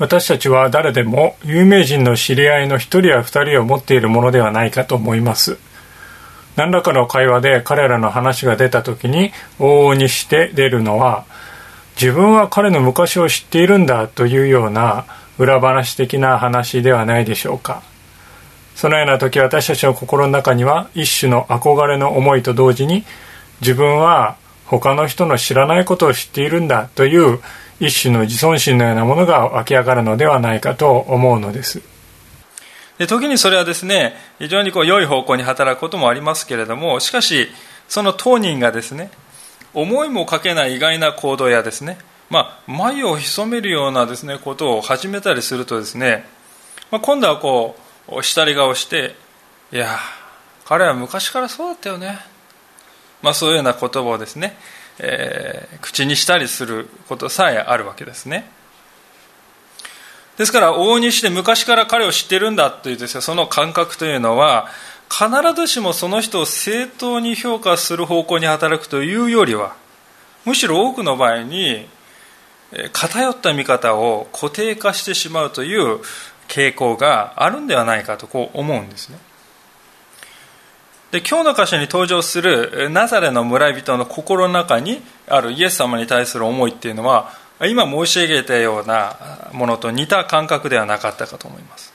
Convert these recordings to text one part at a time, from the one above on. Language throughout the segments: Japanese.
私たちは誰でも有名人の知り合いの一人や二人を持っているものではないかと思います。何らかの会話で彼らの話が出た時に往々にして出るのは自分は彼の昔を知っているんだというような裏話的な話ではないでしょうか。そのような時私たちの心の中には一種の憧れの思いと同時に自分は他の人の知らないことを知っているんだという一種の自尊心のようなものが湧き上がるのではないかと思うのです。で時にそれはですね非常にこう良い方向に働くこともありますけれどもしかしその当人がですね思いもかけない意外な行動やですね、まあ、眉を潜めるようなですねことを始めたりするとですね、まあ、今度はこう下り顔していや彼は昔からそうだったよね、まあ、そういうような言葉をですねえー、口にしたりすることさえあるわけですね。ですから往々にして昔から彼を知ってるんだというですねその感覚というのは必ずしもその人を正当に評価する方向に働くというよりはむしろ多くの場合に偏った見方を固定化してしまうという傾向があるんではないかとこう思うんですね。で今日の箇所に登場するナザレの村人の心の中にあるイエス様に対する思いっていうのは今申し上げたようなものと似た感覚ではなかったかと思います。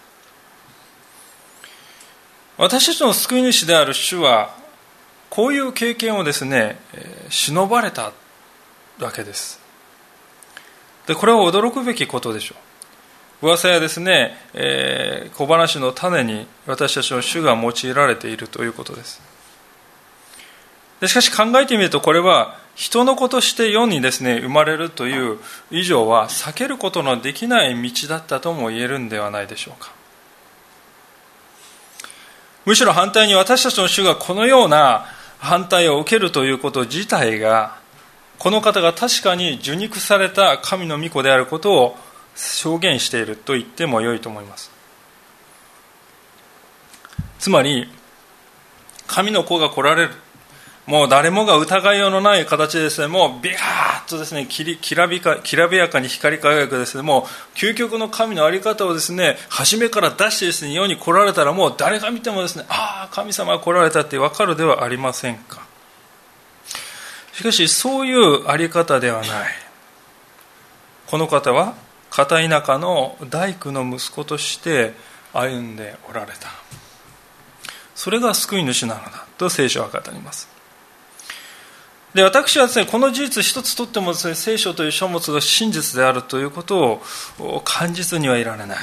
私たちの救い主である主はこういう経験をですね忍ばれたわけです。でこれは驚くべきことでしょう。噂やですね、えー、小話の種に私たちの主が用いられているということです。でしかし考えてみるとこれは人の子として世にですね生まれるという以上は避けることのできない道だったとも言えるんではないでしょうか。むしろ反対に私たちの主がこのような反対を受けるということ自体がこの方が確かに受肉された神の御子であることを証言していると言っても良いと思います。つまり神の子が来られる。もう誰もが疑いようのない形でですね。もうビャーッとですねきりきらびかきらびやかに光り輝くですね。もう究極の神の在り方をですね初めから出してですね世に来られたらもう誰が見てもですねああ神様が来られたって分かるではありませんか。しかしそういう在り方ではない。この方は片田舎の大工の息子として歩んでおられた。それが救い主なのだと聖書は語ります。で私はですねこの事実一つとってもです、ね、聖書という書物が真実であるということを感じずにはいられない。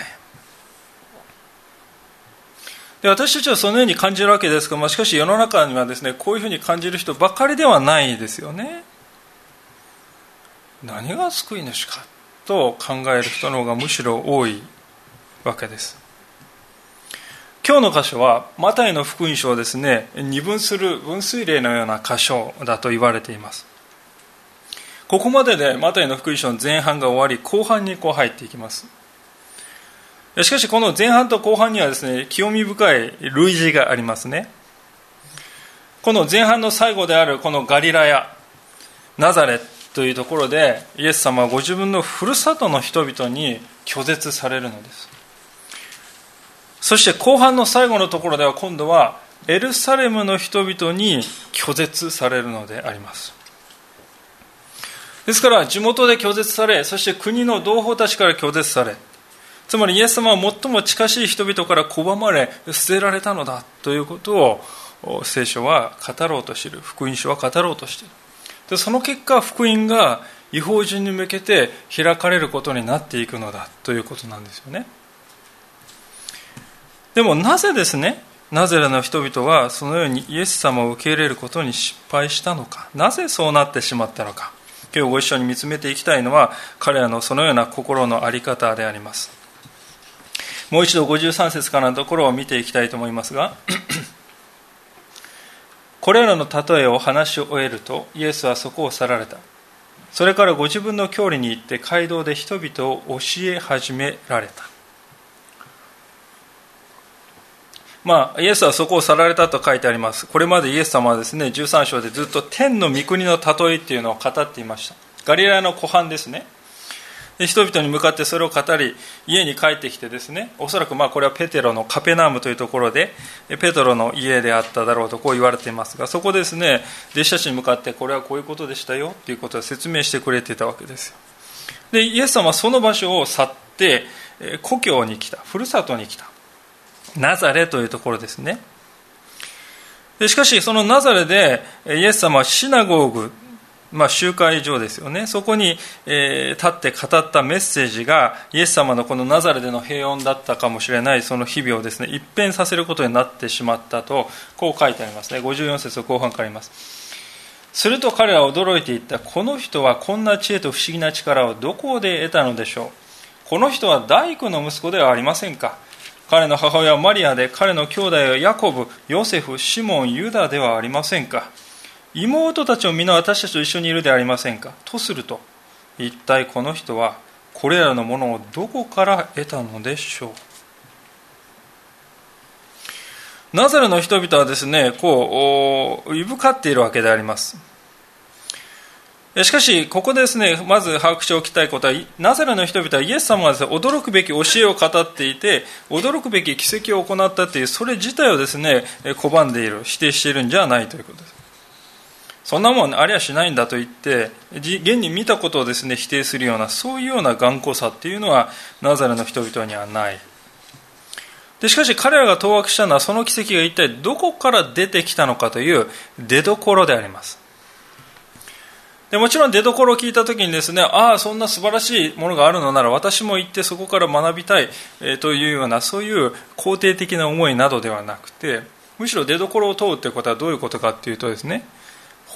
で私たちはそのように感じるわけですが、まあ、しかし世の中にはですねこういうふうに感じる人ばかりではないですよね。何が救い主か。と考える人の方がむしろ多いわけです。今日の箇所はマタイの福音書をですね二分する分水嶺のような箇所だと言われています。ここまででマタイの福音書の前半が終わり後半にこう入っていきます。しかしこの前半と後半にはですね興味深い類似がありますね。この前半の最後であるこのガリラヤナザレというところでイエス様はご自分のふるさとの人々に拒絶されるのです。そして後半の最後のところでは今度はエルサレムの人々に拒絶されるのであります。ですから地元で拒絶されそして国の同胞たちから拒絶されつまりイエス様は最も近しい人々から拒まれ捨てられたのだということを聖書は語ろうとしている福音書は語ろうとしている。でその結果福音が違法人に向けて開かれることになっていくのだということなんですよね。でもなぜですねナゼラの人々はそのようにイエス様を受け入れることに失敗したのか？なぜそうなってしまったのか？今日ご一緒に見つめていきたいのは彼らのそのような心の在り方であります。もう一度53節からのところを見ていきたいと思いますがこれらの例えを話し終えるとイエスはそこを去られたそれからご自分の郷里に行って街道で人々を教え始められたまあ、イエスはそこを去られたと書いてあります。これまでイエス様はですね、13章でずっと天の御国の例えっていうのを語っていました。ガリラの湖畔ですね。で人々に向かってそれを語り家に帰ってきてですねおそらくまあこれはペテロのカペナームというところでペトロの家であっただろうとこう言われていますがそこですね弟子たちに向かってこれはこういうことでしたよということを説明してくれていたわけですよ。でイエス様はその場所を去って故郷に来たふるさとに来たナザレというところですね。でしかしそのナザレでイエス様はシナゴーグまあ、集会場ですよね。そこに、えー、立って語ったメッセージがイエス様のこのナザレでの平穏だったかもしれないその日々をですね一変させることになってしまったとこう書いてありますね。54節後半からあります。すると彼らは驚いていった。この人はこんな知恵と不思議な力をどこで得たのでしょう？この人は大工の息子ではありませんか？彼の母親はマリアで彼の兄弟はヤコブヨセフシモンユダではありませんか？妹たちも皆私たちと一緒にいるでありませんか？とすると一体この人はこれらのものをどこから得たのでしょう？ナザレの人々はですねこういぶかっているわけであります。しかし、ここでですね、まず把握しておきたいことは、ナザレの人々はイエス様がです、ね、驚くべき教えを語っていて、驚くべき奇跡を行ったという、それ自体をですね、拒んでいる、否定しているんじゃないということです。そんなもんありゃしないんだと言って現に見たことをですね否定するようなそういうような頑固さっていうのはナザレの人々にはない。でしかし彼らが当惑したのはその奇跡が一体どこから出てきたのかという出どころであります。でもちろん出どころを聞いた時にですねああそんな素晴らしいものがあるのなら私も行ってそこから学びたい、えー、というようなそういう肯定的な思いなどではなくてむしろ出どころを問うということはどういうことかというとですね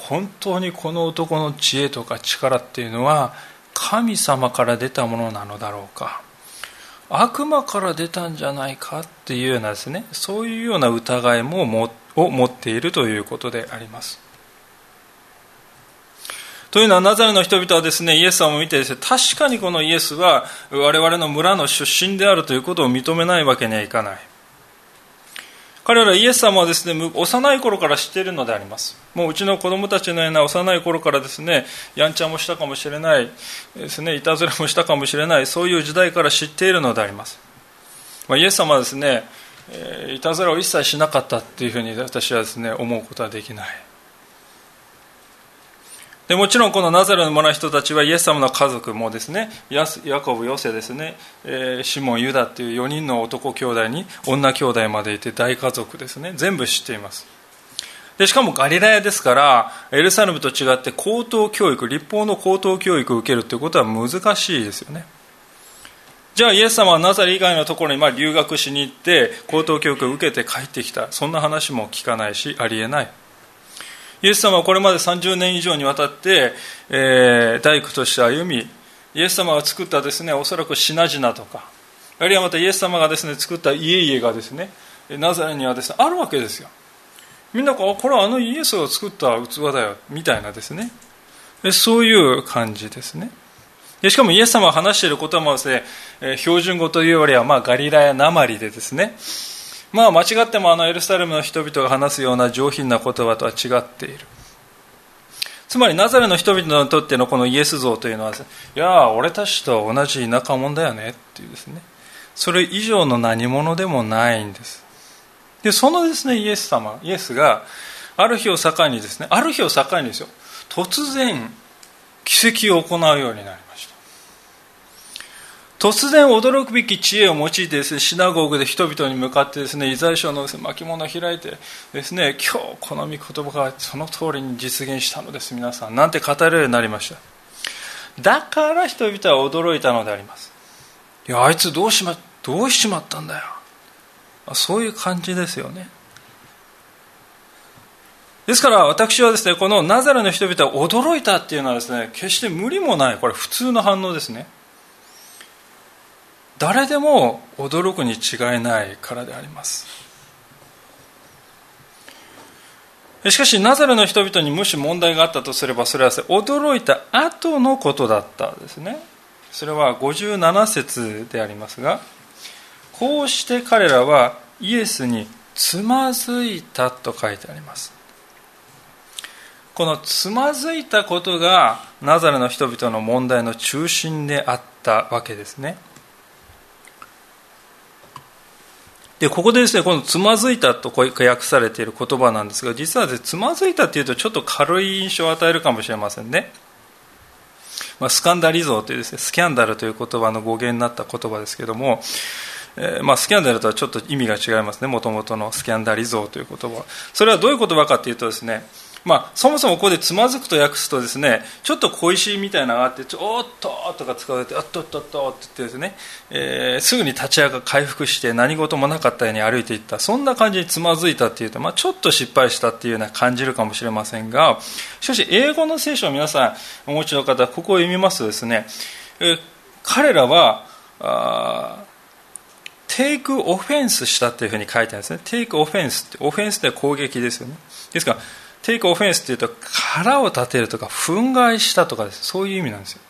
本当にこの男の知恵とか力っていうのは神様から出たものなのだろうか。悪魔から出たんじゃないかっていうようなですねそういうような疑いももを持っているということであります。というのはナザレの人々はですねイエス様を見てですね確かにこのイエスは我々の村の出身であるということを認めないわけにはいかない。彼らイエス様はですね幼い頃から知っているのであります。もううちの子供たちのような幼い頃からですねやんちゃもしたかもしれないですねいたずらもしたかもしれないそういう時代から知っているのであります、まあ、イエス様はですねいたずらを一切しなかったっていうふうに私はですね思うことはできない。でもちろんこのナザレの村人たちはイエス様の家族もですねヤコブ、ヨセですね、えー、シモン、ユダっていう4人の男兄弟に女兄弟までいて大家族ですね。全部知っています。でしかもガリラヤですからエルサレムと違って高等教育立法の高等教育を受けるということは難しいですよね。じゃあイエス様はナザレ以外のところにま留学しに行って高等教育を受けて帰ってきた。そんな話も聞かないしありえない。イエス様はこれまで30年以上にわたって、えー、大工として歩みイエス様が作ったですねおそらく品々とかあるいはまたイエス様がですね作った家々がですねナザレにはですねあるわけですよ。みんなこれはあのイエスが作った器だよみたいなですね。そういう感じですね。しかもイエス様が話している言葉もですね標準語というよりはまあガリラヤなまりでですねまあ間違ってもあのエルサレムの人々が話すような上品な言葉とは違っている。つまりナザレの人々にとってのこのイエス像というのは、いや俺たちと同じ田舎者だよねっていうですね。それ以上の何者でもないんです。でそのですねイエス様イエスがある日を境にですねある日を境にですよ。突然奇跡を行うようになり突然驚くべき知恵を用いてですね、シナゴーグで人々に向かってですね、イザヤ書の巻物を開いてですね、今日この御言葉がその通りに実現したのです、皆さん。なんて語るようになりました。だから人々は驚いたのであります。いや、あいつどうしま、どうしちまったんだよ。そういう感じですよね。ですから私はですね、このナザレの人々は驚いたっていうのはですね、決して無理もない、これ普通の反応ですね。誰でも驚くに違いないからであります。しかしナザレの人々にもし問題があったとすればそれは驚いた後のことだったですね。それは57節でありますがこうして彼らはイエスにつまずいたと書いてあります。このつまずいたことがナザレの人々の問題の中心であったわけですね。でここでですねこのつまずいたと訳されている言葉なんですが実は、ね、つまずいたっていうとちょっと軽い印象を与えるかもしれませんね、まあ、スカンダリゾーというですねスキャンダルという言葉の語源になった言葉ですけどもえー、まあ、スキャンダルとはちょっと意味が違いますね。もともとのスキャンダリゾーという言葉。それはどういう言葉かというとですねまあ、そもそもここでつまずくと訳すとですねちょっと小石みたいなのがあって「ちょっと」とか使われて「あっとっとっと」って言ってですね、えー、すぐに立ち上が回復して何事もなかったように歩いていったそんな感じにつまずいたっていうと、まあ、ちょっと失敗したっていうような感じるかもしれませんがしかし英語の聖書を皆さんお持ちの方ここを読みますとですね、えー、彼らはあテイクオフェンスしたっていうふうに書いてあるんですね。テイクオフェンスって、オフェンスって攻撃ですよね。ですから、テイクオフェンスっていうと腹を立てるとか憤慨したとかです。そういう意味なんですよ。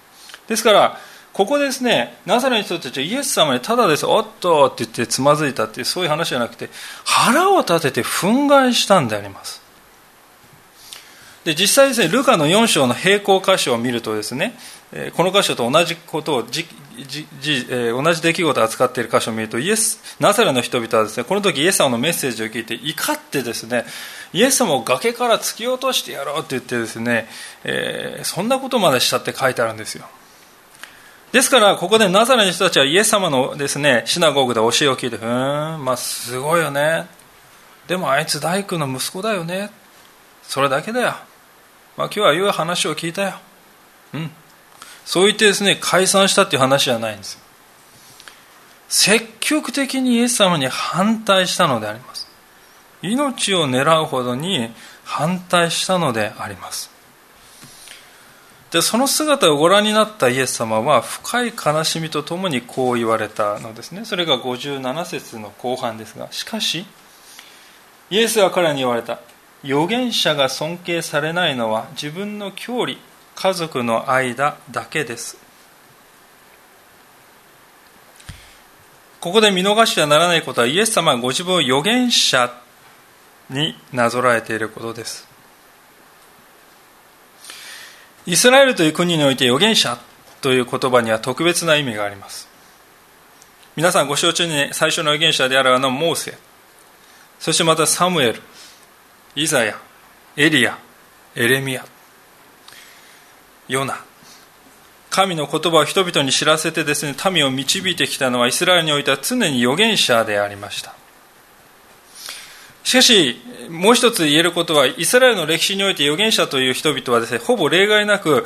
ですからここですねナザレの人たちはイエス様にただですおっとって言ってつまずいたっていうそういう話じゃなくて腹を立てて憤慨したんであります。で実際ですねルカの4章の並行箇所を見るとですねこの箇所と同じことをじじじ、えー、同じ出来事を扱っている箇所を見るとイエスナザレの人々はですねこの時イエス様のメッセージを聞いて怒ってですねイエス様を崖から突き落としてやろうって言ってですね、えー、そんなことまでしたって書いてあるんですよ。ですからここでナザレの人たちはイエス様のですねシナゴーグで教えを聞いてふんまあすごいよね。でもあいつ大工の息子だよね。それだけだよ。まあ今日は言う話を聞いたよ。うん。そう言ってですね解散したっていう話じゃないんです積極的にイエス様に反対したのであります。命を狙うほどに反対したのであります。でその姿をご覧になったイエス様は深い悲しみとともにこう言われたのですね。それが57節の後半ですがしかしイエスは彼に言われた。預言者が尊敬されないのは自分の郷里家族の間だけです。ここで見逃してはならないことはイエス様がご自分を預言者になぞらえていることです。イスラエルという国において預言者という言葉には特別な意味があります。皆さんご承知に最初の預言者であるあのモーセそしてまたサムエルイザヤエリアエレミアヨナ神の言葉を人々に知らせてですね民を導いてきたのはイスラエルにおいては常に預言者でありました。しかしもう一つ言えることはイスラエルの歴史において預言者という人々はですねほぼ例外なく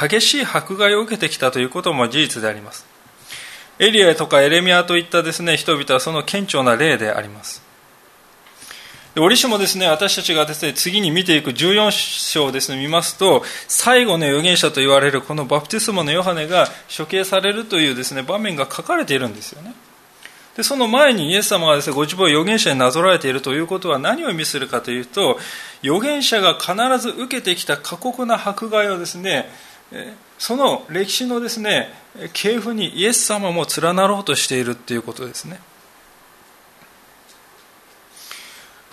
激しい迫害を受けてきたということも事実でありますエリアとかエレミアといったですね人々はその顕著な例であります折しもですね、私たちがですね、次に見ていく14章をですね、見ますと、最後の預言者と言われるこのバプテスマのヨハネが処刑されるというですね、場面が書かれているんですよね。で、その前にイエス様がですね、ご自分を預言者になぞらえているということは何を意味するかというと、預言者が必ず受けてきた過酷な迫害をですね、その歴史のですね、系譜にイエス様も連なろうとしているということですね。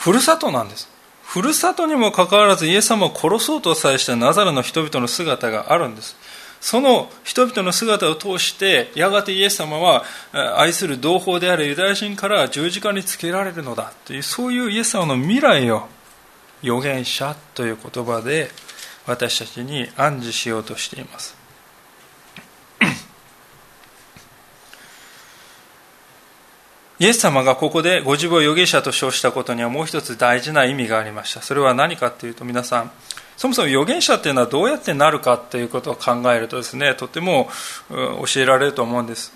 ふるさとなんですふるさとにもかかわらずイエス様を殺そうとさえしたナザレの人々の姿があるんですその人々の姿を通してやがてイエス様は愛する同胞であるユダヤ人から十字架につけられるのだというそういうイエス様の未来を預言者という言葉で私たちに暗示しようとしています。イエス様がここでご自分を預言者と称したことにはもう一つ大事な意味がありました。それは何かというと皆さんそもそも預言者っていうのはどうやってなるかということを考えるとですねとても教えられると思うんです。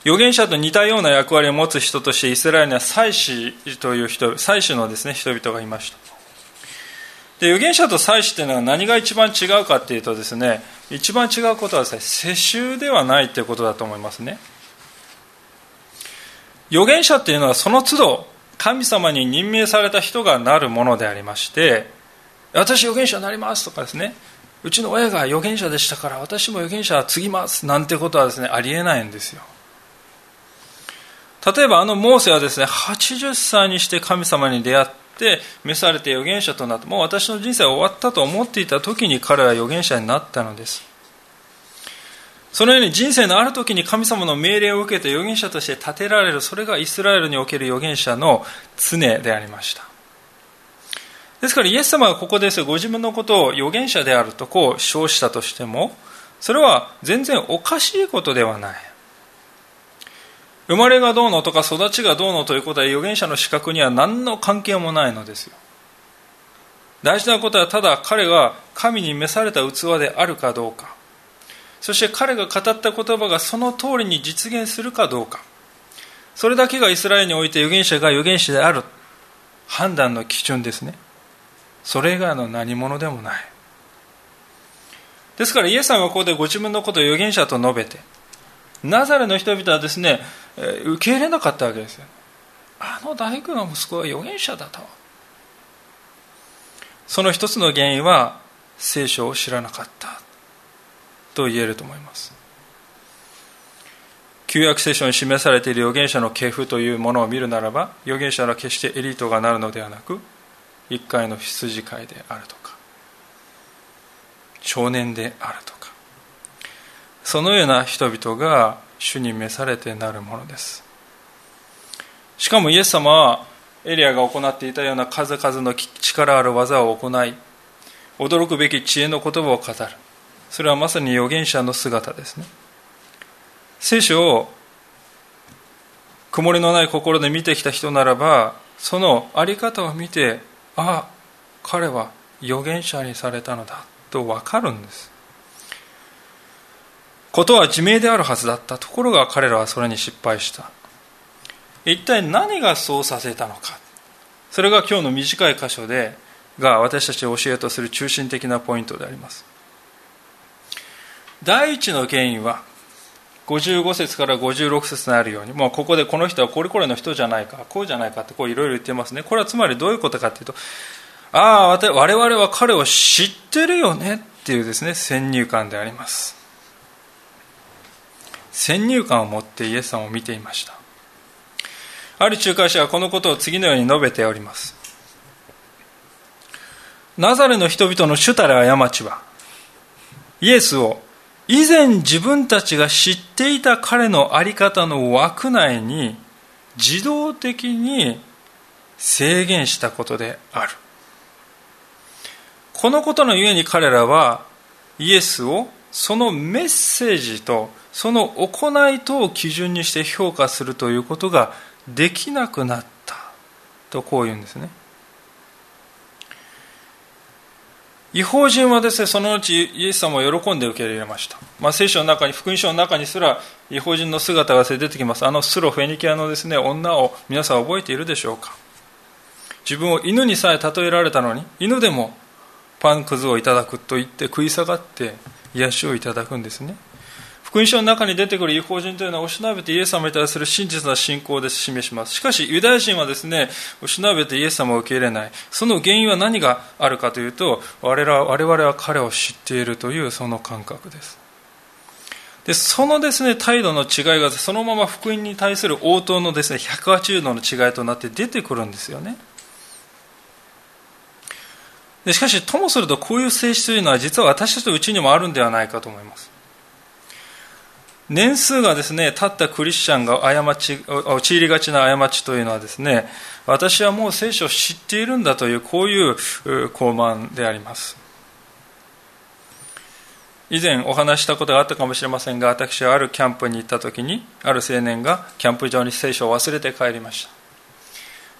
預言者と似たような役割を持つ人としてイスラエルには祭司という人祭司のですね人々がいました。で預言者と祭司というのは何が一番違うかというとですね一番違うことはですね世襲ではないということだと思いますね。預言者っていうのはその都度神様に任命された人がなるものでありまして私預言者になりますとかですね。うちの親が預言者でしたから私も預言者継ぎますなんてことはですねありえないんですよ。例えばあのモーセはですね80歳にして神様に出会って召されて預言者となってもう私の人生は終わったと思っていた時に彼は預言者になったのです。そのように人生のある時に神様の命令を受けて預言者として立てられるそれがイスラエルにおける預言者の常でありました。ですからイエス様がここですご自分のことを預言者であるとこう称したとしてもそれは全然おかしいことではない。生まれがどうのとか育ちがどうのということは預言者の資格には何の関係もないのですよ。大事なことはただ彼が神に召された器であるかどうか。そして彼が語った言葉がその通りに実現するかどうか。それだけがイスラエルにおいて預言者が預言者である判断の基準ですね。それ以外の何者でもない。ですからイエスさんはここでご自分のことを預言者と述べてナザレの人々はですね受け入れなかったわけですよ。あの大工の息子は預言者だと。その一つの原因は聖書を知らなかったと言えると思います。旧約聖書に示されている預言者の系譜というものを見るならば預言者は決してエリートがなるのではなく一回の羊飼いであるとか少年であるとかそのような人々が主に召されてなるものです。しかもイエス様はエリアが行っていたような数々の力ある技を行い驚くべき知恵の言葉を語る。それはまさに預言者の姿ですね。聖書を曇りのない心で見てきた人ならばその在り方を見てあ彼は預言者にされたのだと分かるんです。ことは自明であるはずだったところが彼らはそれに失敗した。一体何がそうさせたのか。それが今日の短い箇所でが私たちを教えとする中心的なポイントであります。第一の原因は55節から56節にあるようにもうここでこの人はこれこれの人じゃないかこうじゃないかってこういろいろ言ってますね。これはつまりどういうことかっていうとああ我々は彼を知ってるよねっていうですね先入観であります。先入観を持ってイエス様を見ていました。ある仲介者はこのことを次のように述べております。ナザレの人々の主たる過ちはイエスを以前自分たちが知っていた彼の在り方の枠内に自動的に制限したことである。このことのゆえに彼らはイエスをそのメッセージとその行いとを基準にして評価するということができなくなったとこう言うんですね。違法人はですね、そのうちイエス様を喜んで受け入れました。まあ、聖書の中に、福音書の中にすら違法人の姿が出てきます。あのスロフェニキアのですね、女を皆さん覚えているでしょうか自分を犬にさえ例えられたのに、犬でもパンくずをいただくと言って食い下がって癒しをいただくんですね。福音書の中に出てくる違法人というのは、おしなべてイエス様に対する真実な信仰で示します。しかし、ユダヤ人はですね、おしなべてイエス様を受け入れない。その原因は何があるかというと、我々我々は彼を知っているというその感覚です。でそのですね態度の違いがそのまま福音に対する応答のですね180度の違いとなって出てくるんですよねでしかしともするとこういう性質というのは実は私たちのうちにもあるんではないかと思います年数がですね経ったクリスチャンが過ち陥りがちな過ちというのはですね私はもう聖書を知っているんだというこういう傲慢であります。以前お話したことがあったかもしれませんが私はあるキャンプに行った時にある青年がキャンプ場に聖書を忘れて帰りました。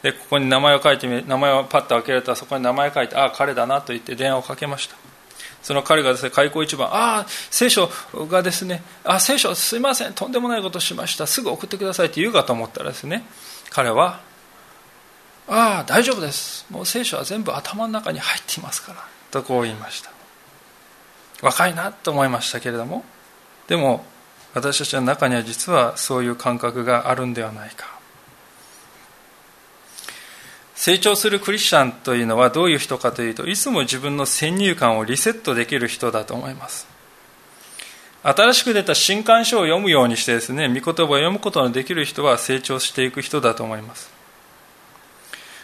でここに名前を書いて名前をパッと開けるとそこに名前を書いてああ彼だなと言って電話をかけました。その彼がですね、開口一番、ああ、聖書がですね、あ聖書すいません、とんでもないことしました、すぐ送ってくださいって言うかと思ったらですね、彼は、ああ、大丈夫です、もう聖書は全部頭の中に入っていますから、とこう言いました。若いなと思いましたけれども、でも、私たちの中には実はそういう感覚があるんではないか。成長するクリスチャンというのはどういう人かというといつも自分の先入観をリセットできる人だと思います。新しく出た新刊書を読むようにしてですね御言葉を読むことのできる人は成長していく人だと思います。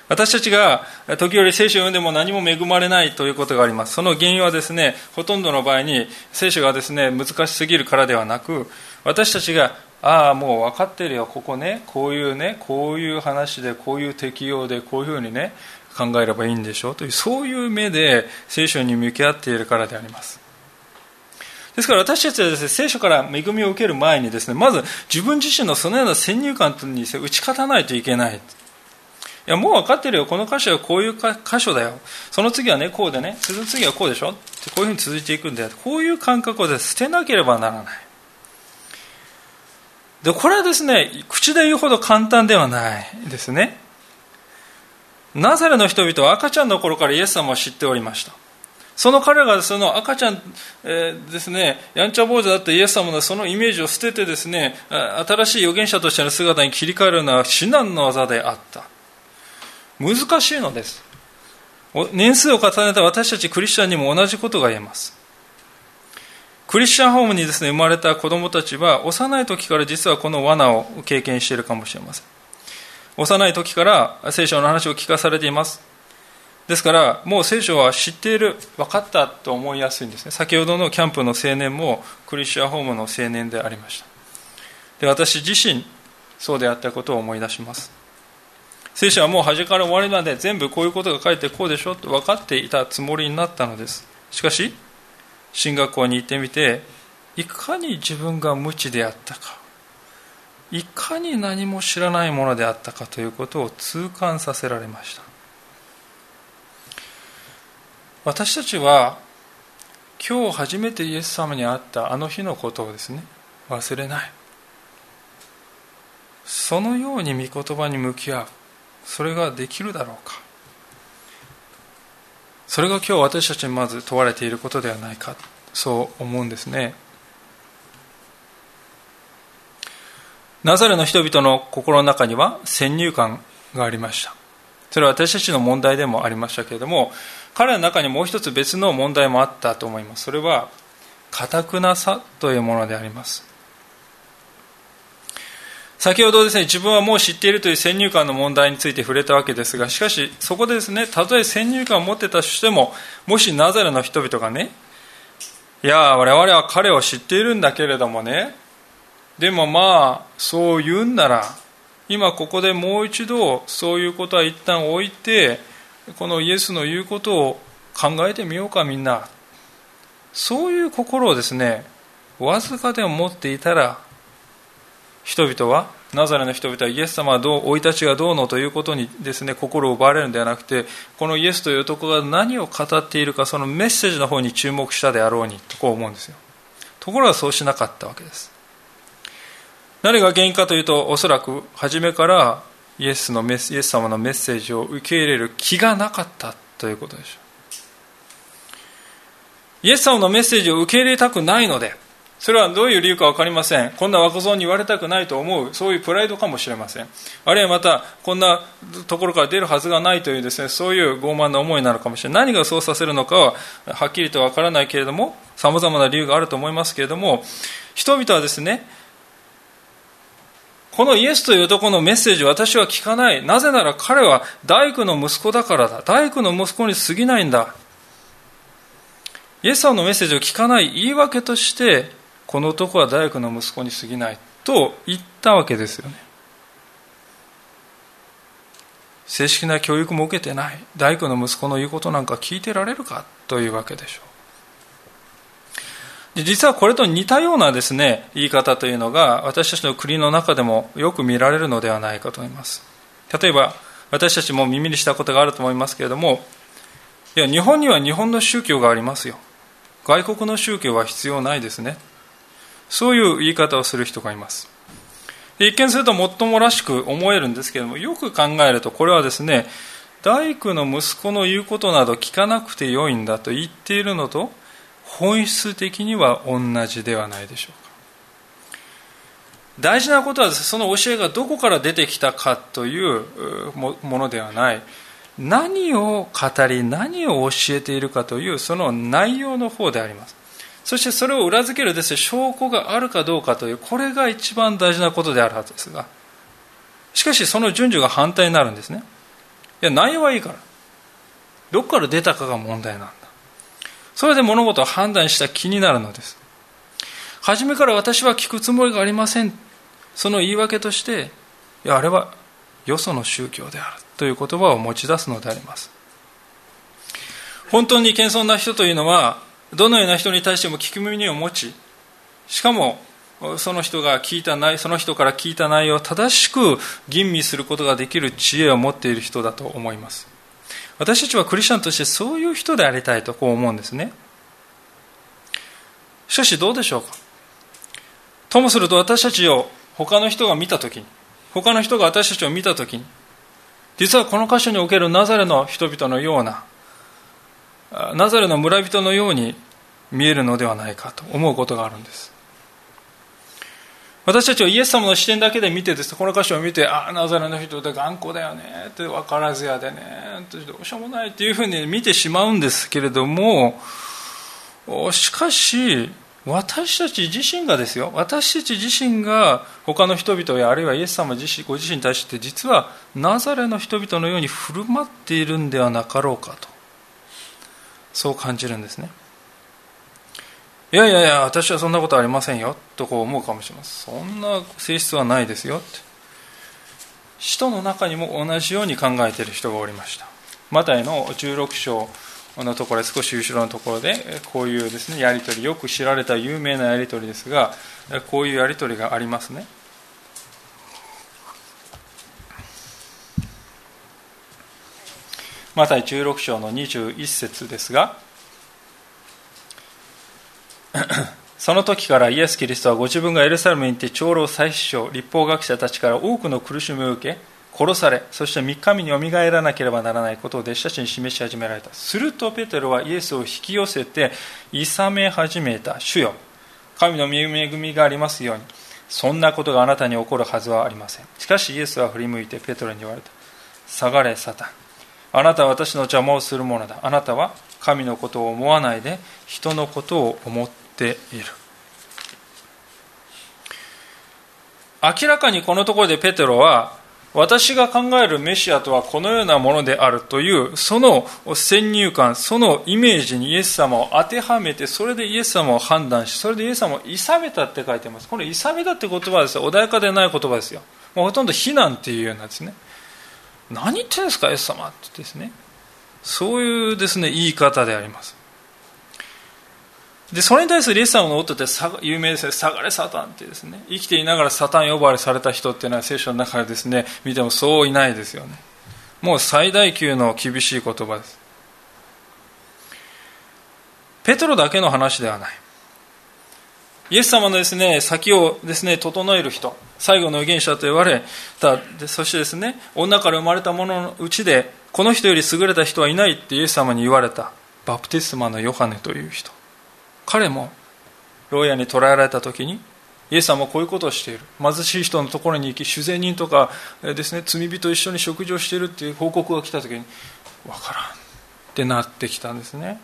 私たちが時折聖書を読んでも何も恵まれないということがあります。その原因はですねほとんどの場合に聖書がですね難しすぎるからではなく私たちがああもう分かってるよ。ここねこういうねこういう話でこういう適用でこういうふうにね考えればいいんでしょう。というそういう目で聖書に向き合っているからであります。ですから私たちはですね聖書から恵みを受ける前にですねまず自分自身のそのような先入観に打ち勝たないといけない。いやもう分かってるよ。この箇所はこういう箇所だよ。その次はねこうでね。その次はこうでしょ。こういうふうに続いていくんだよ。こういう感覚をで捨てなければならない。でこれはですね口で言うほど簡単ではないですね。ナザレの人々は赤ちゃんの頃からイエス様を知っておりました。その彼がその赤ちゃん、えー、ですね、やんちゃ坊主だったイエス様のそのイメージを捨ててですね、新しい預言者としての姿に切り替えるのは至難の技であった。難しいのです。年数を重ねた私たちクリスチャンにも同じことが言えます。クリスチャンホームにですね生まれた子供たちは幼い時から実はこの罠を経験しているかもしれません。幼い時から聖書の話を聞かされています。ですからもう聖書は知っている分かったと思いやすいんですね。先ほどのキャンプの青年もクリスチャンホームの青年でありました。で私自身そうであったことを思い出します。聖書はもう端から終わりまで全部こういうことが書いてこうでしょと分かっていたつもりになったのです。しかし進学校に行ってみていかに自分が無知であったかいかに何も知らないものであったかということを痛感させられました。私たちは今日初めてイエス様に会ったあの日のことをですね忘れない。そのように御言葉に向き合う。それができるだろうか。それが今日私たちにまず問われていることではないか。そう思うんですね。ナザレの人々の心の中には先入観がありました。それは私たちの問題でもありましたけれども彼の中にもう一つ別の問題もあったと思います。それはかたくなさというものであります。先ほどですね、自分はもう知っているという先入観の問題について触れたわけですが、しかし、そこでですね、たとえ先入観を持ってたとしても、もしナザレの人々がね、いや、我々は彼を知っているんだけれどもね、でもまあ、そう言うんなら、今ここでもう一度、そういうことは一旦置いて、このイエスの言うことを考えてみようか、みんな。そういう心をですね、わずかでも持っていたら、人々はナザレの人々はイエス様はどう生い立ちがどうのということにですね心を奪われるのではなくてこのイエスという男が何を語っているかそのメッセージの方に注目したであろうにとこう思うんですよ。ところがそうしなかったわけです。何が原因かというとおそらく初めからイエスのメスイエス様のメッセージを受け入れる気がなかったということでしょう。イエス様のメッセージを受け入れたくないのでそれはどういう理由か分かりません。こんな若造に言われたくないと思うそういうプライドかもしれません。あるいはまたこんなところから出るはずがないというですねそういう傲慢な思いなのかもしれない。何がそうさせるのかははっきりと分からないけれどもさまざまな理由があると思いますけれども人々はですねこのイエスという男のメッセージを私は聞かない。なぜなら彼は大工の息子だからだ。大工の息子に過ぎないんだ。イエス様のメッセージを聞かない言い訳としてこの男は大工の息子に過ぎないと言ったわけですよね。正式な教育も受けてない。大工の息子の言うことなんか聞いてられるかというわけでしょう。で実はこれと似たようなですね言い方というのが私たちの国の中でもよく見られるのではないかと思います。例えば私たちも耳にしたことがあると思いますけれどもいや日本には日本の宗教がありますよ。外国の宗教は必要ないですね。そういう言い方をする人がいます。一見するともっともらしく思えるんですけれどもよく考えるとこれはですね大工の息子の言うことなど聞かなくてよいんだと言っているのと本質的には同じではないでしょうか。大事なことはその教えがどこから出てきたかというものではない。何を語り何を教えているかというその内容の方であります。そしてそれを裏付けるです、ね、証拠があるかどうかというこれが一番大事なことであるはずですがしかしその順序が反対になるんですね。いや内容はいいから。どこから出たかが問題なんだ。それで物事を判断した気になるのです。初めから私は聞くつもりがありません。その言い訳としていやあれはよその宗教である。という言葉を持ち出すのであります。本当に謙遜な人というのはどのような人に対しても聞く耳を持ちしかもその人が聞いた内その人から聞いた内容を正しく吟味することができる知恵を持っている人だと思います。私たちはクリスチャンとしてそういう人でありたいとこう思うんですね。しかしどうでしょうか？ともすると私たちを他の人が見たときに他の人が私たちを見たときに実はこの箇所におけるナザレの人々のようなナザレの村人のように見えるのではないかと思うことがあるんです。私たちはイエス様の視点だけで見てですこの箇所を見てああナザレの人で頑固だよねって分からずやでねどうしようもないっていうふうに見てしまうんですけれどもしかし私たち自身がですよ私たち自身が他の人々やあるいはイエス様自身ご自身に対して実はナザレの人々のように振る舞っているんではなかろうかと。そう感じるんですね。いやいやいや私はそんなことありませんよ。とこう思うかもしれません。そんな性質はないですよ。って使徒の中にも同じように考えている人がおりました。マタイの16章のところ少し後ろのところでこういうですねやり取りよく知られた有名なやり取りですがこういうやり取りがありますね。マタイ16章の21節ですが その時からイエス・キリストはご自分がエルサレムに行って長老祭司長立法学者たちから多くの苦しみを受け殺されそして3日目によみがえらなければならないことを弟子たちに示し始められた。するとペテロはイエスを引き寄せて諌め始めた。主よ神の恵みがありますように。そんなことがあなたに起こるはずはありません。しかしイエスは振り向いてペテロに言われた。下がれサタン。あなたは私の邪魔をするものだ。あなたは神のことを思わないで人のことを思っている。明らかにこのところでペテロは私が考えるメシアとはこのようなものであるというその先入観そのイメージにイエス様を当てはめてそれでイエス様を判断しそれでイエス様をいさめたって書いてます。このいさめたって言葉はです穏やかでない言葉ですよ。もうほとんど非難っていうようなんですね。何言ってるんですかイエス様ってですね。そういうですね言い方であります。でそれに対するイエス様の夫って有名ですね。下がれサタンってですね。生きていながらサタン呼ばわりされた人っていうのは聖書の中でですね見てもそういないですよね。もう最大級の厳しい言葉です。ペトロだけの話ではない。イエス様のですね先をですね整える人最後の預言者と言われた。でそしてですね女から生まれた者のうちでこの人より優れた人はいないってイエス様に言われた。バプテスマのヨハネという人。彼も牢屋に捕らえられた時にイエス様はこういうことをしている。貧しい人のところに行き主税人とかですね罪人と一緒に食事をしているっていう報告が来た時に分からんってなってきたんですね。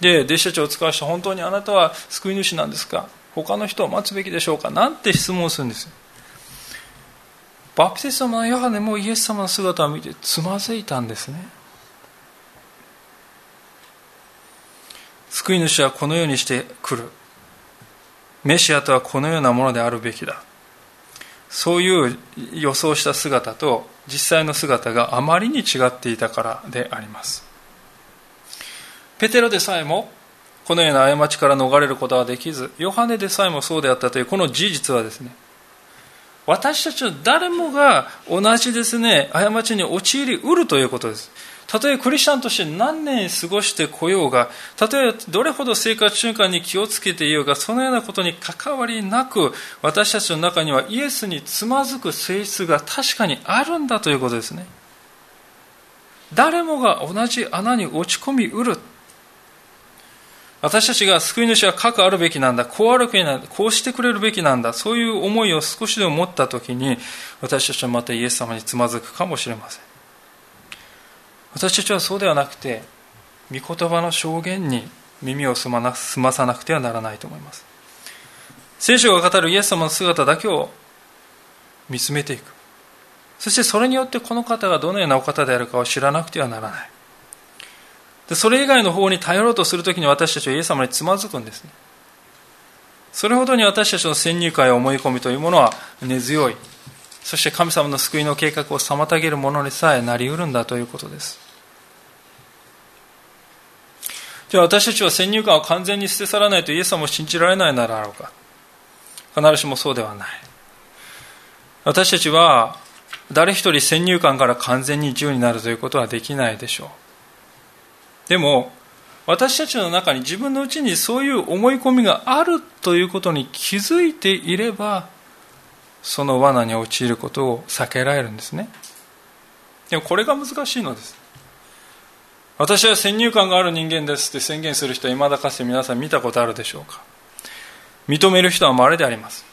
で弟子たちを使わして本当にあなたは救い主なんですか？他の人を待つべきでしょうか？なんて質問するんですバプテスマのヨハネもイエス様の姿を見てつまずいたんですね。救い主はこのようにして来る。メシアとはこのようなものであるべきだ。そういう予想した姿と実際の姿があまりに違っていたからであります。ペテロでさえもこのような過ちから逃れることはできずヨハネでさえもそうであったというこの事実はですね私たちは誰もが同じですね過ちに陥りうるということですたとえクリスチャンとして何年過ごしてこようが、たとえどれほど生活習慣に気をつけていようが、そのようなことに関わりなく、私たちの中にはイエスにつまずく性質が確かにあるんだということですね。誰もが同じ穴に落ち込みうる。私たちが救い主は核あるべきなんだ、こうあるべきなんだ、こうしてくれるべきなんだ、そういう思いを少しでも持ったときに、私たちはまたイエス様につまずくかもしれません。私たちはそうではなくて御言葉の証言に耳を澄まさなくてはならないと思います。聖書が語るイエス様の姿だけを見つめていく。そしてそれによってこの方がどのようなお方であるかを知らなくてはならない。でそれ以外の方に頼ろうとするときに私たちはイエス様につまずくんですね。それほどに私たちの先入観や思い込みというものは根強い。そして神様の救いの計画を妨げるものにさえなりうるんだということです。じゃあ私たちは先入観を完全に捨て去らないとイエス様を信じられないならろうか。必ずしもそうではない。私たちは誰一人先入観から完全に自由になるということはできないでしょう。でも私たちの中に自分のうちにそういう思い込みがあるということに気づいていればその罠に陥ることを避けられるんですね。でもこれが難しいのです。私は先入観がある人間ですって宣言する人はいまだかつて皆さん見たことあるでしょうか。認める人は稀であります。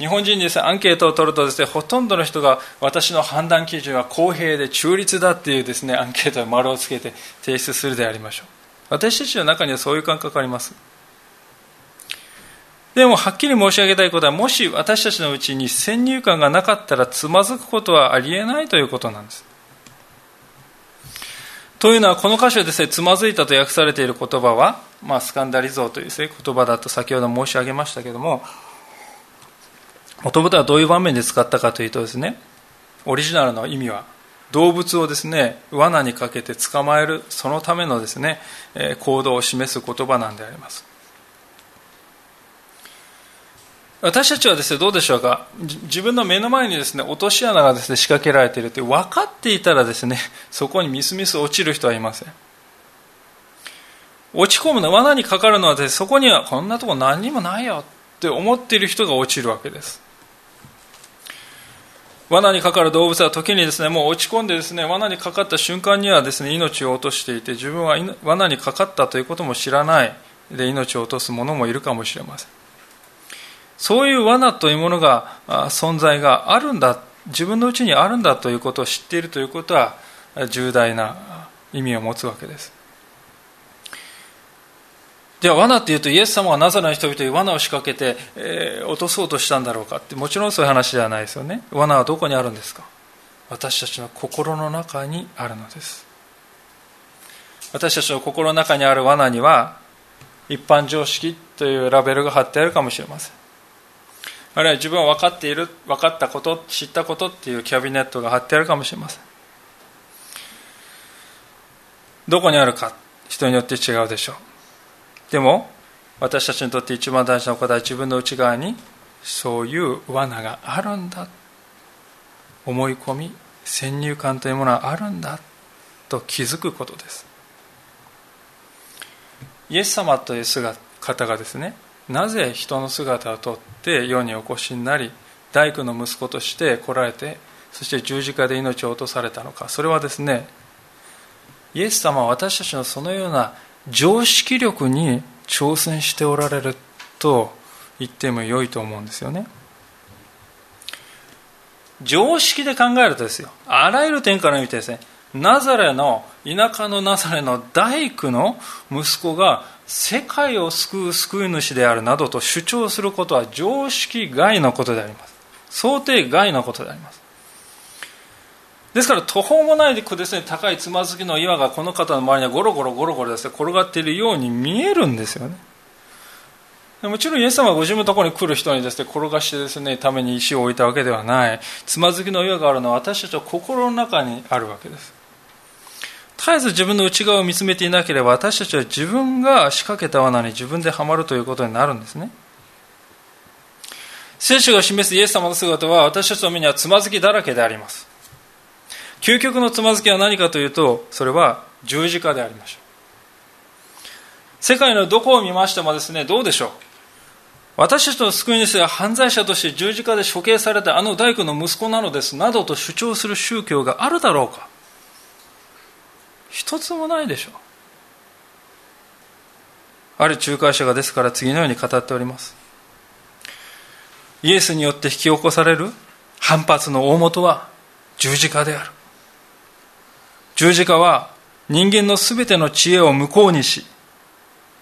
日本人にです、ね、アンケートを取るとです、ね、ほとんどの人が私の判断基準は公平で中立だっていうです、ね、アンケートに丸をつけて提出するでありましょう。私たちの中にはそういう感覚があります。でもはっきり申し上げたいことはもし私たちのうちに先入観がなかったらつまずくことはありえないということなんです。というのはこの箇所でですねつまずいたと訳されている言葉は、まあ、スカンダリゾーというです、ね、言葉だと先ほど申し上げましたけれどももともとはどういう場面で使ったかというとですねオリジナルの意味は動物をですね罠にかけて捕まえるそのためのですね行動を示す言葉なんであります。私たちはですねどうでしょうか？自分の目の前にですね落とし穴がですね仕掛けられているって分かっていたらですねそこにみすみす落ちる人はいません。落ち込むの罠にかかるのはです、ね、そこにはこんなとこ何にもないよって思っている人が落ちるわけです。罠にかかる動物は時にですねもう落ち込んでですね罠にかかった瞬間にはですね命を落としていて自分は罠にかかったということも知らない。で命を落とす者もいるかもしれません。そういう罠というものが存在があるんだ自分のうちにあるんだということを知っているということは重大な意味を持つわけです。じゃあ罠っていうとイエス様がナザレの人々に罠を仕掛けて、えー、落とそうとしたんだろうかってもちろんそういう話ではないですよね。罠はどこにあるんですか？私たちの心の中にあるのです。私たちの心の中にある罠には一般常識というラベルが貼ってあるかもしれません。あるいは自分は分かっている分かったこと知ったことっていうキャビネットが貼ってあるかもしれません。どこにあるか人によって違うでしょう。でも私たちにとって一番大事なことは自分の内側にそういう罠があるんだ。思い込み先入観というものはあるんだ。と気づくことです。イエス様という姿方がですねなぜ人の姿をとって世にお越しになり大工の息子として来られてそして十字架で命を落とされたのか。それはですねイエス様は私たちのそのような常識力に挑戦しておられると言っても良いと思うんですよね。常識で考えるとですよ。あらゆる点から見てですねナザレの田舎のナザレの大工の息子が世界を救う救い主であるなどと主張することは常識外のことであります。想定外のことであります。ですから途方もないですね。高いつまずきの岩がこの方の周りにはゴロゴロゴロゴロですね転がっているように見えるんですよね。もちろんイエス様はご自分のところに来る人にですね転がしてですねために石を置いたわけではない。つまずきの岩があるのは私たちの心の中にあるわけです。絶えず自分の内側を見つめていなければ私たちは自分が仕掛けた罠に自分ではまるということになるんですね。聖書が示すイエス様の姿は私たちの目にはつまずきだらけであります。究極のつまずきは何かというとそれは十字架でありましょう。世界のどこを見ましてもですねどうでしょう。私たちの救い主は犯罪者として十字架で処刑されたあの大工の息子なのですなどと主張する宗教があるだろうか。一つもないでしょう。ある仲介者がですから次のように語っております。イエスによって引き起こされる反発の大元は十字架である。十字架は人間のすべての知恵を無効にし、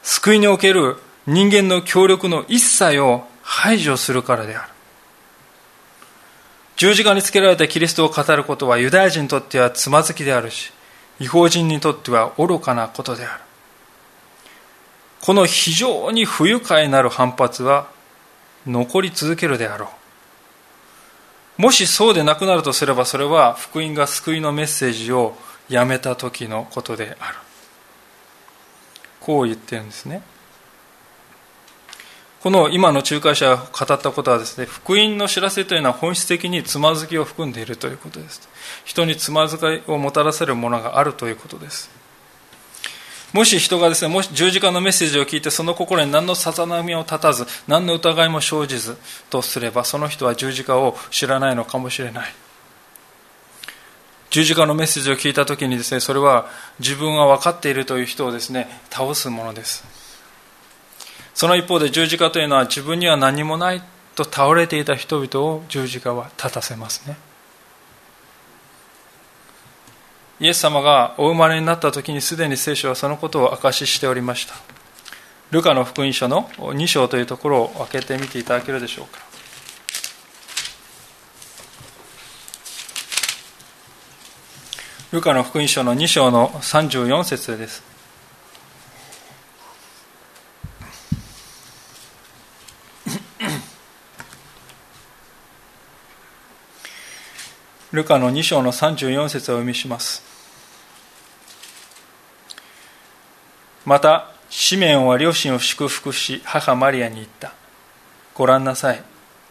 救いにおける人間の協力の一切を排除するからである。十字架につけられたキリストを語ることはユダヤ人にとってはつまずきであるし、違法人にとっては愚かなことである。この非常に不愉快なる反発は残り続けるであろう。もしそうでなくなるとすればそれは福音が救いのメッセージをやめた時のことである。こう言ってるんですね。この今の仲介者が語ったことはですね福音の知らせというのは本質的につまずきを含んでいるということです。人につまずきをもたらせるものがあるということです。もし人がですね、もし十字架のメッセージを聞いて、その心に何のさざ波を立たず、何の疑いも生じずとすれば、その人は十字架を知らないのかもしれない。十字架のメッセージを聞いたときにですね、それは自分が分かっているという人をですね、倒すものです。その一方で十字架というのは自分には何もないと倒れていた人々を十字架は立たせますね。イエス様がお生まれになった時にすでに聖書はそのことを証ししておりましたルカの福音書の2章というところを開けてみていただけるでしょうかルカの福音書の2章の34節です。ルカの2章の34節を読みします。またシメオンは両親を祝福し母マリアに言った。ご覧なさい。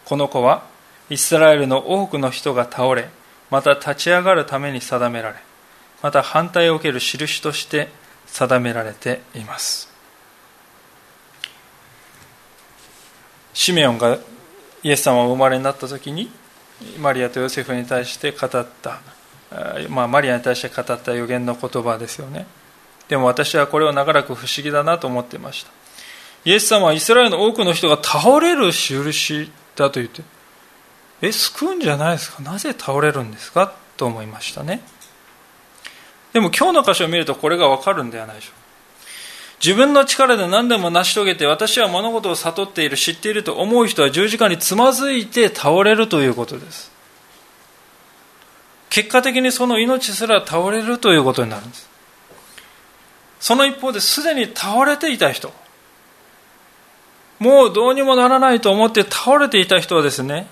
この子はイスラエルの多くの人が倒れまた立ち上がるために定められまた反対を受ける印として定められています。シメオンがイエス様をお生まれになった時にマリアとヨセフに対して語った、まあ、マリアに対して語った予言の言葉ですよね。でも私はこれを長らく不思議だなと思っていました。イエス様はイスラエルの多くの人が倒れる印だと言ってえ救うんじゃないですか？なぜ倒れるんですか？と思いましたね。でも今日の箇所を見るとこれがわかるんではないでしょう。自分の力で何でも成し遂げて私は物事を悟っている知っていると思う人は十字架につまずいて倒れるということです。結果的にその命すら倒れるということになるんです。その一方ですでに倒れていた人。もうどうにもならないと思って倒れていた人はですね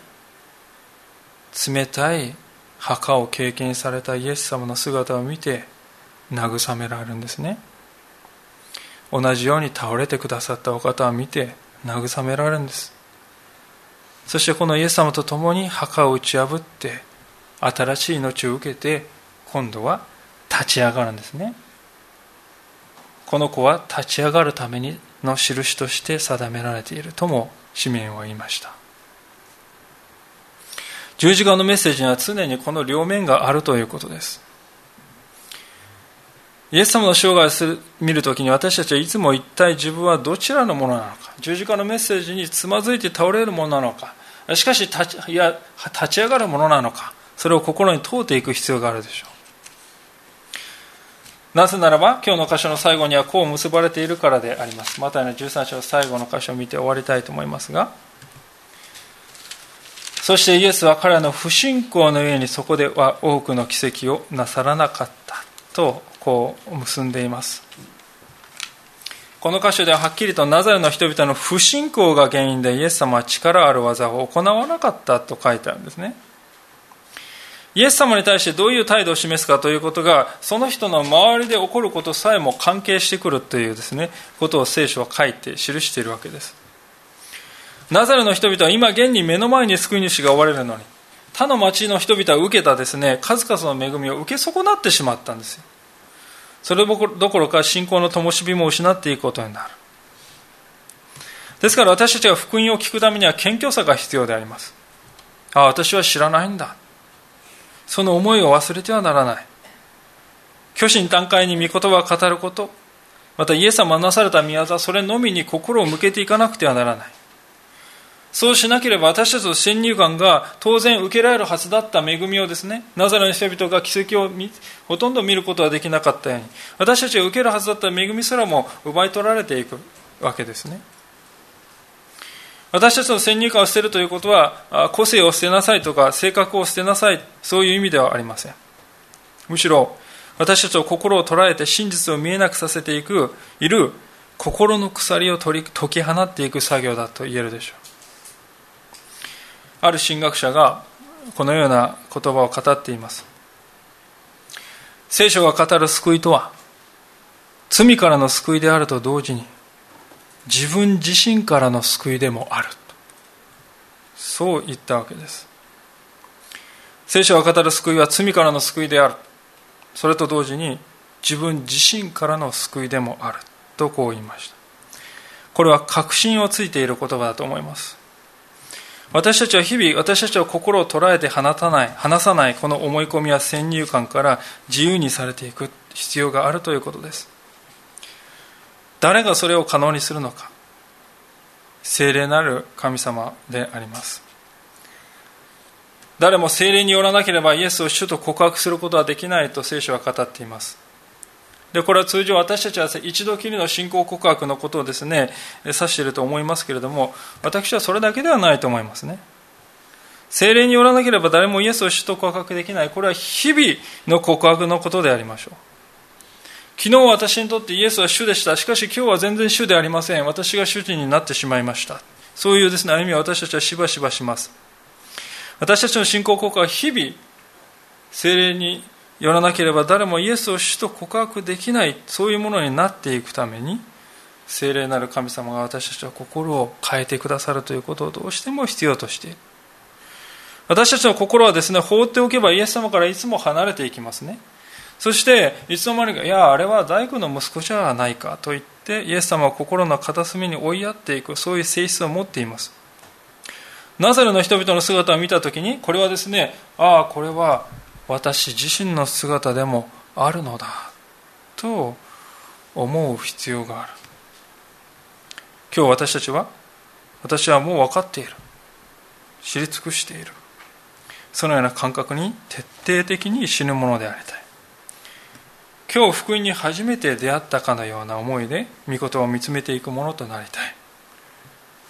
冷たい墓を経験されたイエス様の姿を見て慰められるんですね。同じように倒れてくださったお方を見て慰められるんです。そしてこのイエス様と共に墓を打ち破って新しい命を受けて今度は立ち上がるんですね。この子は立ち上がるためにの印として定められているとも紙面は言いました。十字架のメッセージには常にこの両面があるということです。イエス様の生涯を見るときに私たちはいつも一体自分はどちらのものなのか。十字架のメッセージにつまずいて倒れるものなのか。しかし立ちいや立ち上がるものなのか。それを心に問うていく必要があるでしょう。なぜならば今日の箇所の最後にはこう結ばれているからであります。マタイの13章最後の箇所を見て終わりたいと思いますが。そしてイエスは彼らの不信仰の上にそこでは多くの奇跡をなさらなかったとこう結んでいます。この箇所でははっきりとナザレの人々の不信仰が原因でイエス様は力ある技を行わなかったと書いてあるんですね。イエス様に対してどういう態度を示すかということがその人の周りで起こることさえも関係してくるというですねことを聖書は書いて記しているわけです。ナザレの人々は今現に目の前に救い主がおられるのに他の町の人々は受けたですね数々の恵みを受け損なってしまったんですよ。それどころか信仰の灯火も失っていくことになる。ですから私たちが福音を聞くためには謙虚さが必要であります。ああ私は知らないんだ。その思いを忘れてはならない。虚心坦懐に御言葉を語ること。またイエス様なされた宮沢それのみに心を向けていかなくてはならない。そうしなければ私たちの先入観が当然受けられるはずだった恵みをですね、ナザレの人々が奇跡をほとんど見ることはできなかったように、私たちが受けるはずだった恵みすらも奪い取られていくわけですね。私たちの先入観を捨てるということは、個性を捨てなさいとか、性格を捨てなさい、そういう意味ではありません。むしろ、私たちの心を捉えて真実を見えなくさせていく、いる心の鎖を取り解き放っていく作業だと言えるでしょう。ある神学者がこのような言葉を語っています。聖書が語る救いとは罪からの救いであると同時に自分自身からの救いでもあるそう言ったわけです。聖書が語る救いは罪からの救いであるそれと同時に自分自身からの救いでもあるとこう言いました。これは確信をついている言葉だと思います。私たちは日々、私たちは心を捉えて離さない、離さないこの思い込みや先入観から自由にされていく必要があるということです。誰がそれを可能にするのか。聖霊なる神様であります。誰も聖霊によらなければイエスを主と告白することはできないと聖書は語っています。でこれは通常私たちは一度きりの信仰告白のことをですね指していると思いますけれども私はそれだけではないと思いますね。精霊によらなければ誰もイエスを主と告白できない。これは日々の告白のことでありましょう。昨日私にとってイエスは主でした。しかし今日は全然主でありません。私が主人になってしまいました。そういうですね歩みを私たちはしばしばします。私たちの信仰告白は日々精霊によらなければ誰もイエスを主と告白できないそういうものになっていくために聖霊なる神様が私たちは心を変えてくださるということをどうしても必要としている。私たちの心はですね放っておけばイエス様からいつも離れていきますね。そしていつの間にかいやあれは大工の息子じゃないかと言ってイエス様は心の片隅に追いやっていくそういう性質を持っています。ナザレの人々の姿を見たときにこれはですねああこれは私自身の姿でもあるのだと思う必要がある。今日私たちは私はもう分かっている。知り尽くしている。そのような感覚に徹底的に死ぬものでありたい。今日福音に初めて出会ったかのような思いで御言葉を見つめていくものとなりたい。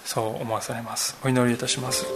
そう思わされます。お祈りいたします。